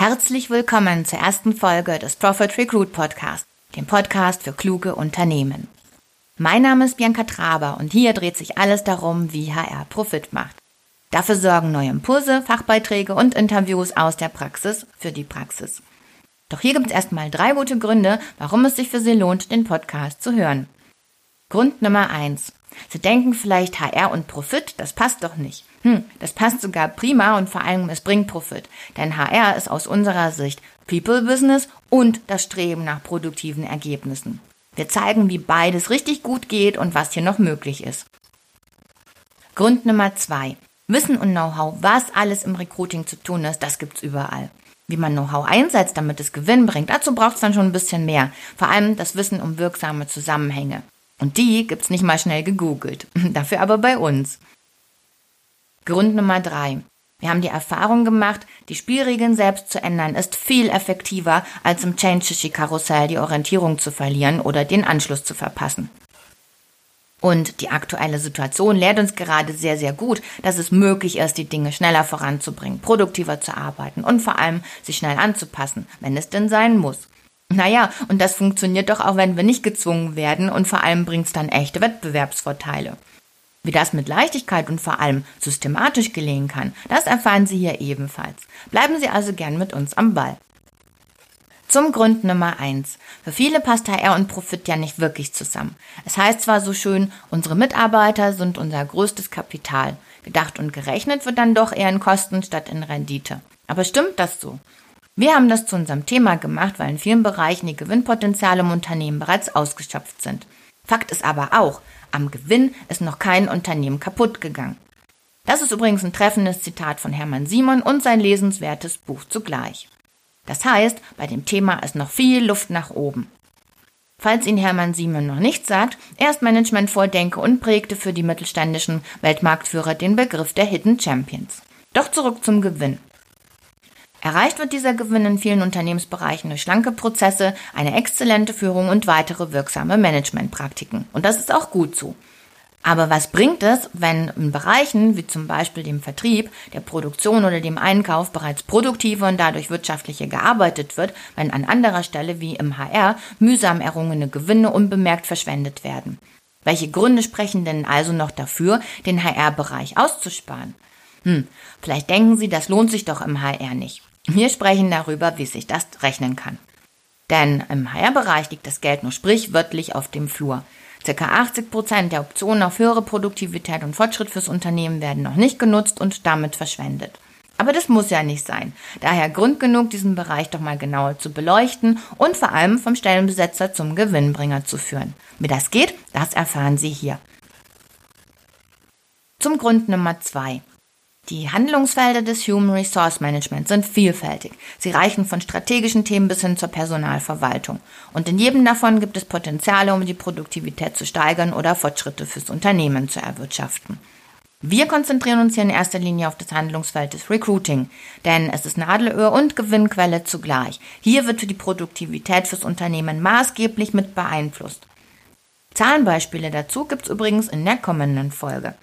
Herzlich willkommen zur ersten Folge des Profit Recruit Podcast, dem Podcast für kluge Unternehmen. Mein Name ist Bianca Traber und hier dreht sich alles darum, wie HR Profit macht. Dafür sorgen neue Impulse, Fachbeiträge und Interviews aus der Praxis für die Praxis. Doch hier gibt es erstmal drei gute Gründe, warum es sich für Sie lohnt, den Podcast zu hören. Grund Nummer eins: Sie denken vielleicht HR und Profit, das passt doch nicht. Hm, das passt sogar prima und vor allem es bringt Profit. Denn HR ist aus unserer Sicht People Business und das Streben nach produktiven Ergebnissen. Wir zeigen, wie beides richtig gut geht und was hier noch möglich ist. Grund Nummer zwei. Wissen und Know-how, was alles im Recruiting zu tun ist, das gibt's überall. Wie man Know-how einsetzt, damit es Gewinn bringt, dazu braucht's dann schon ein bisschen mehr. Vor allem das Wissen um wirksame Zusammenhänge. Und die gibt's nicht mal schnell gegoogelt. Dafür aber bei uns. Grund Nummer drei. Wir haben die Erfahrung gemacht, die Spielregeln selbst zu ändern ist viel effektiver, als im Change-Karussell die Orientierung zu verlieren oder den Anschluss zu verpassen. Und die aktuelle Situation lehrt uns gerade sehr, sehr gut, dass es möglich ist, die Dinge schneller voranzubringen, produktiver zu arbeiten und vor allem sich schnell anzupassen, wenn es denn sein muss. Naja, und das funktioniert doch auch, wenn wir nicht gezwungen werden und vor allem bringt es dann echte Wettbewerbsvorteile. Wie das mit Leichtigkeit und vor allem systematisch gelingen kann, das erfahren Sie hier ebenfalls. Bleiben Sie also gern mit uns am Ball. Zum Grund Nummer eins: Für viele passt HR und Profit ja nicht wirklich zusammen. Es heißt zwar so schön, unsere Mitarbeiter sind unser größtes Kapital. Gedacht und gerechnet wird dann doch eher in Kosten statt in Rendite. Aber stimmt das so? Wir haben das zu unserem Thema gemacht, weil in vielen Bereichen die Gewinnpotenziale im Unternehmen bereits ausgeschöpft sind. Fakt ist aber auch, am Gewinn ist noch kein Unternehmen kaputt gegangen. Das ist übrigens ein treffendes Zitat von Hermann Simon und sein lesenswertes Buch zugleich. Das heißt, bei dem Thema ist noch viel Luft nach oben. Falls Ihnen Hermann Simon noch nichts sagt, er ist Management-Vordenker und prägte für die mittelständischen Weltmarktführer den Begriff der Hidden Champions. Doch zurück zum Gewinn. Erreicht wird dieser Gewinn in vielen Unternehmensbereichen durch schlanke Prozesse, eine exzellente Führung und weitere wirksame Managementpraktiken. Und das ist auch gut so. Aber was bringt es, wenn in Bereichen wie zum Beispiel dem Vertrieb, der Produktion oder dem Einkauf bereits produktive und dadurch wirtschaftliche gearbeitet wird, wenn an anderer Stelle wie im HR mühsam errungene Gewinne unbemerkt verschwendet werden? Welche Gründe sprechen denn also noch dafür, den HR-Bereich auszusparen? Hm, vielleicht denken Sie, das lohnt sich doch im HR nicht. Wir sprechen darüber, wie sich das rechnen kann. Denn im HR-Bereich liegt das Geld nur sprichwörtlich auf dem Flur. Circa 80 Prozent der Optionen auf höhere Produktivität und Fortschritt fürs Unternehmen werden noch nicht genutzt und damit verschwendet. Aber das muss ja nicht sein. Daher Grund genug, diesen Bereich doch mal genauer zu beleuchten und vor allem vom Stellenbesetzer zum Gewinnbringer zu führen. Wie das geht, das erfahren Sie hier. Zum Grund Nummer zwei. Die Handlungsfelder des Human Resource Management sind vielfältig. Sie reichen von strategischen Themen bis hin zur Personalverwaltung. Und in jedem davon gibt es Potenziale, um die Produktivität zu steigern oder Fortschritte fürs Unternehmen zu erwirtschaften. Wir konzentrieren uns hier in erster Linie auf das Handlungsfeld des Recruiting, denn es ist Nadelöhr und Gewinnquelle zugleich. Hier wird die Produktivität fürs Unternehmen maßgeblich mit beeinflusst. Zahlenbeispiele dazu gibt's übrigens in der kommenden Folge.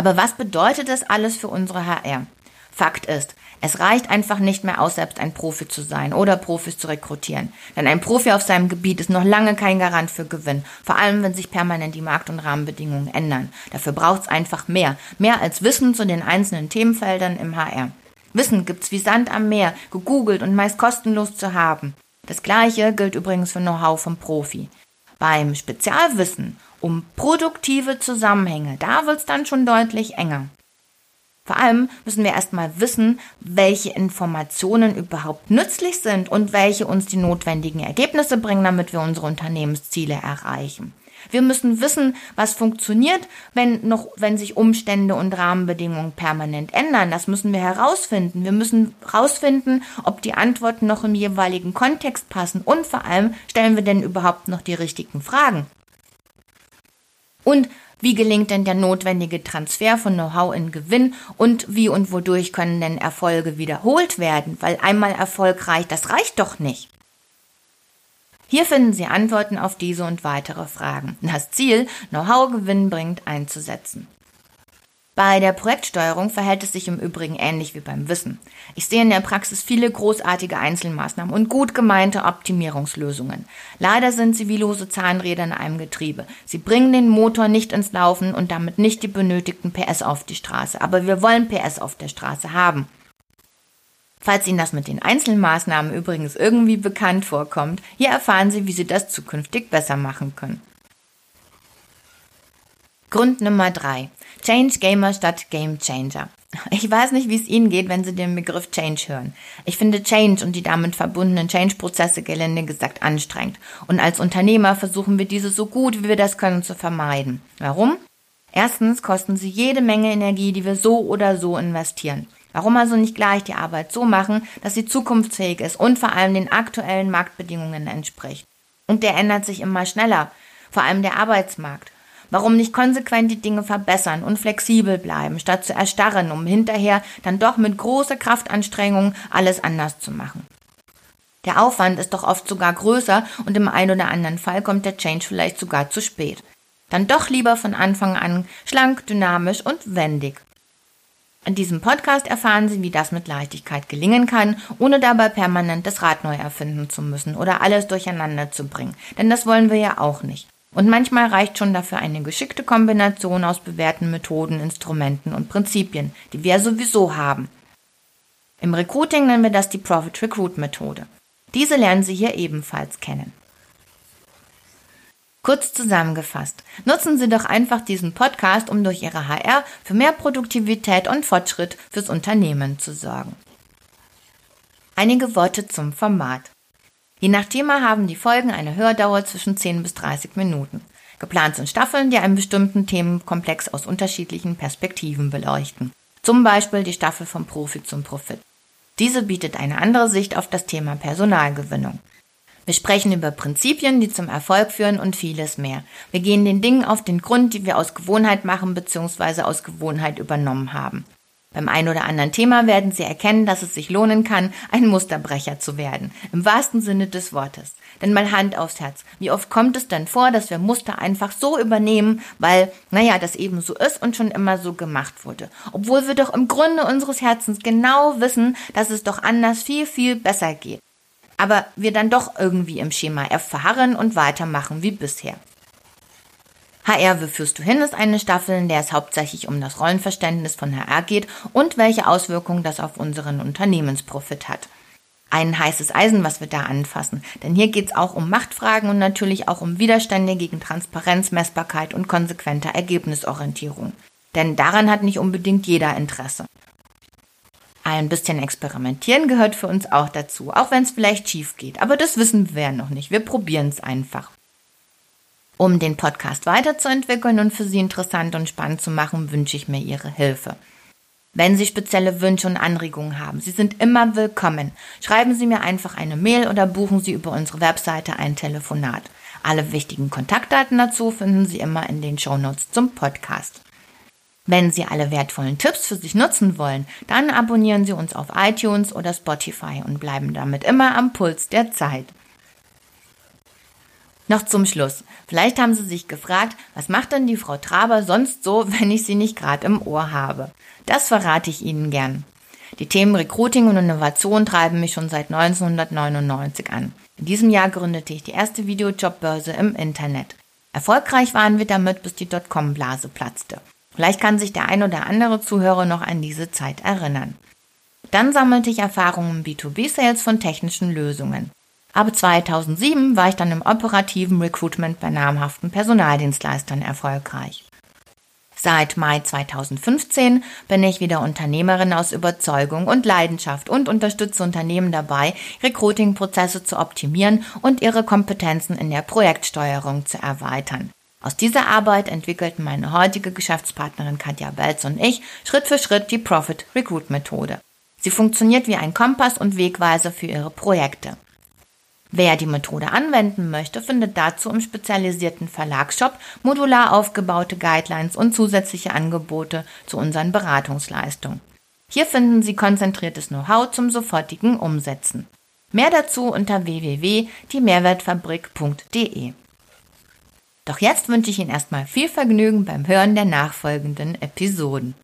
Aber was bedeutet das alles für unsere HR? Fakt ist, es reicht einfach nicht mehr aus, selbst ein Profi zu sein oder Profis zu rekrutieren. Denn ein Profi auf seinem Gebiet ist noch lange kein Garant für Gewinn, vor allem wenn sich permanent die Markt- und Rahmenbedingungen ändern. Dafür braucht es einfach mehr, mehr als Wissen zu den einzelnen Themenfeldern im HR. Wissen gibt's wie Sand am Meer, gegoogelt und meist kostenlos zu haben. Das gleiche gilt übrigens für Know-how vom Profi. Beim Spezialwissen um produktive Zusammenhänge. Da wird's dann schon deutlich enger. Vor allem müssen wir erstmal wissen, welche Informationen überhaupt nützlich sind und welche uns die notwendigen Ergebnisse bringen, damit wir unsere Unternehmensziele erreichen. Wir müssen wissen, was funktioniert, wenn noch, wenn sich Umstände und Rahmenbedingungen permanent ändern. Das müssen wir herausfinden. Wir müssen herausfinden, ob die Antworten noch im jeweiligen Kontext passen und vor allem stellen wir denn überhaupt noch die richtigen Fragen. Und wie gelingt denn der notwendige Transfer von Know-how in Gewinn und wie und wodurch können denn Erfolge wiederholt werden? Weil einmal erfolgreich, das reicht doch nicht. Hier finden Sie Antworten auf diese und weitere Fragen. Das Ziel, Know-how gewinnbringend einzusetzen. Bei der Projektsteuerung verhält es sich im Übrigen ähnlich wie beim Wissen. Ich sehe in der Praxis viele großartige Einzelmaßnahmen und gut gemeinte Optimierungslösungen. Leider sind sie wie lose Zahnräder in einem Getriebe. Sie bringen den Motor nicht ins Laufen und damit nicht die benötigten PS auf die Straße. Aber wir wollen PS auf der Straße haben. Falls Ihnen das mit den Einzelmaßnahmen übrigens irgendwie bekannt vorkommt, hier erfahren Sie, wie Sie das zukünftig besser machen können. Grund Nummer drei: Change Gamer statt Game Changer. Ich weiß nicht, wie es Ihnen geht, wenn Sie den Begriff Change hören. Ich finde Change und die damit verbundenen Change-Prozesse gelinde gesagt anstrengend. Und als Unternehmer versuchen wir diese so gut, wie wir das können, zu vermeiden. Warum? Erstens kosten sie jede Menge Energie, die wir so oder so investieren. Warum also nicht gleich die Arbeit so machen, dass sie zukunftsfähig ist und vor allem den aktuellen Marktbedingungen entspricht? Und der ändert sich immer schneller, vor allem der Arbeitsmarkt. Warum nicht konsequent die Dinge verbessern und flexibel bleiben, statt zu erstarren, um hinterher dann doch mit großer Kraftanstrengung alles anders zu machen? Der Aufwand ist doch oft sogar größer und im einen oder anderen Fall kommt der Change vielleicht sogar zu spät. Dann doch lieber von Anfang an schlank, dynamisch und wendig. In diesem Podcast erfahren Sie, wie das mit Leichtigkeit gelingen kann, ohne dabei permanent das Rad neu erfinden zu müssen oder alles durcheinander zu bringen. Denn das wollen wir ja auch nicht. Und manchmal reicht schon dafür eine geschickte Kombination aus bewährten Methoden, Instrumenten und Prinzipien, die wir sowieso haben. Im Recruiting nennen wir das die Profit Recruit Methode. Diese lernen Sie hier ebenfalls kennen. Kurz zusammengefasst, nutzen Sie doch einfach diesen Podcast, um durch Ihre HR für mehr Produktivität und Fortschritt fürs Unternehmen zu sorgen. Einige Worte zum Format. Je nach Thema haben die Folgen eine Hördauer zwischen 10 bis 30 Minuten. Geplant sind Staffeln, die einen bestimmten Themenkomplex aus unterschiedlichen Perspektiven beleuchten. Zum Beispiel die Staffel vom Profi zum Profit. Diese bietet eine andere Sicht auf das Thema Personalgewinnung. Wir sprechen über Prinzipien, die zum Erfolg führen und vieles mehr. Wir gehen den Dingen auf den Grund, die wir aus Gewohnheit machen bzw. aus Gewohnheit übernommen haben. Beim ein oder anderen Thema werden Sie erkennen, dass es sich lohnen kann, ein Musterbrecher zu werden. Im wahrsten Sinne des Wortes. Denn mal Hand aufs Herz. Wie oft kommt es denn vor, dass wir Muster einfach so übernehmen, weil, naja, das eben so ist und schon immer so gemacht wurde. Obwohl wir doch im Grunde unseres Herzens genau wissen, dass es doch anders viel, viel besser geht. Aber wir dann doch irgendwie im Schema F verharren und weitermachen wie bisher. HR, wie führst du hin, ist eine Staffel, in der es hauptsächlich um das Rollenverständnis von HR geht und welche Auswirkungen das auf unseren Unternehmensprofit hat. Ein heißes Eisen, was wir da anfassen, denn hier geht es auch um Machtfragen und natürlich auch um Widerstände gegen Transparenz, Messbarkeit und konsequente Ergebnisorientierung. Denn daran hat nicht unbedingt jeder Interesse. Ein bisschen experimentieren gehört für uns auch dazu, auch wenn es vielleicht schief geht. Aber das wissen wir ja noch nicht. Wir probieren es einfach. Um den Podcast weiterzuentwickeln und für Sie interessant und spannend zu machen, wünsche ich mir Ihre Hilfe. Wenn Sie spezielle Wünsche und Anregungen haben, Sie sind immer willkommen. Schreiben Sie mir einfach eine Mail oder buchen Sie über unsere Webseite ein Telefonat. Alle wichtigen Kontaktdaten dazu finden Sie immer in den Shownotes zum Podcast. Wenn Sie alle wertvollen Tipps für sich nutzen wollen, dann abonnieren Sie uns auf iTunes oder Spotify und bleiben damit immer am Puls der Zeit. Noch zum Schluss. Vielleicht haben Sie sich gefragt, was macht denn die Frau Traber sonst so, wenn ich sie nicht gerade im Ohr habe? Das verrate ich Ihnen gern. Die Themen Recruiting und Innovation treiben mich schon seit 1999 an. In diesem Jahr gründete ich die erste Videojobbörse im Internet. Erfolgreich waren wir damit, bis die Dotcom-Blase platzte. Vielleicht kann sich der ein oder andere Zuhörer noch an diese Zeit erinnern. Dann sammelte ich Erfahrungen im B2B-Sales von technischen Lösungen. Ab 2007 war ich dann im operativen Recruitment bei namhaften Personaldienstleistern erfolgreich. Seit Mai 2015 bin ich wieder Unternehmerin aus Überzeugung und Leidenschaft und unterstütze Unternehmen dabei, Recruiting-Prozesse zu optimieren und ihre Kompetenzen in der Projektsteuerung zu erweitern. Aus dieser Arbeit entwickelten meine heutige Geschäftspartnerin Katja Belz und ich Schritt für Schritt die Profit Recruit Methode. Sie funktioniert wie ein Kompass und Wegweiser für ihre Projekte. Wer die Methode anwenden möchte, findet dazu im spezialisierten Verlagsshop modular aufgebaute Guidelines und zusätzliche Angebote zu unseren Beratungsleistungen. Hier finden Sie konzentriertes Know-how zum sofortigen Umsetzen. Mehr dazu unter www.diemehrwertfabrik.de. Doch jetzt wünsche ich Ihnen erstmal viel Vergnügen beim Hören der nachfolgenden Episoden.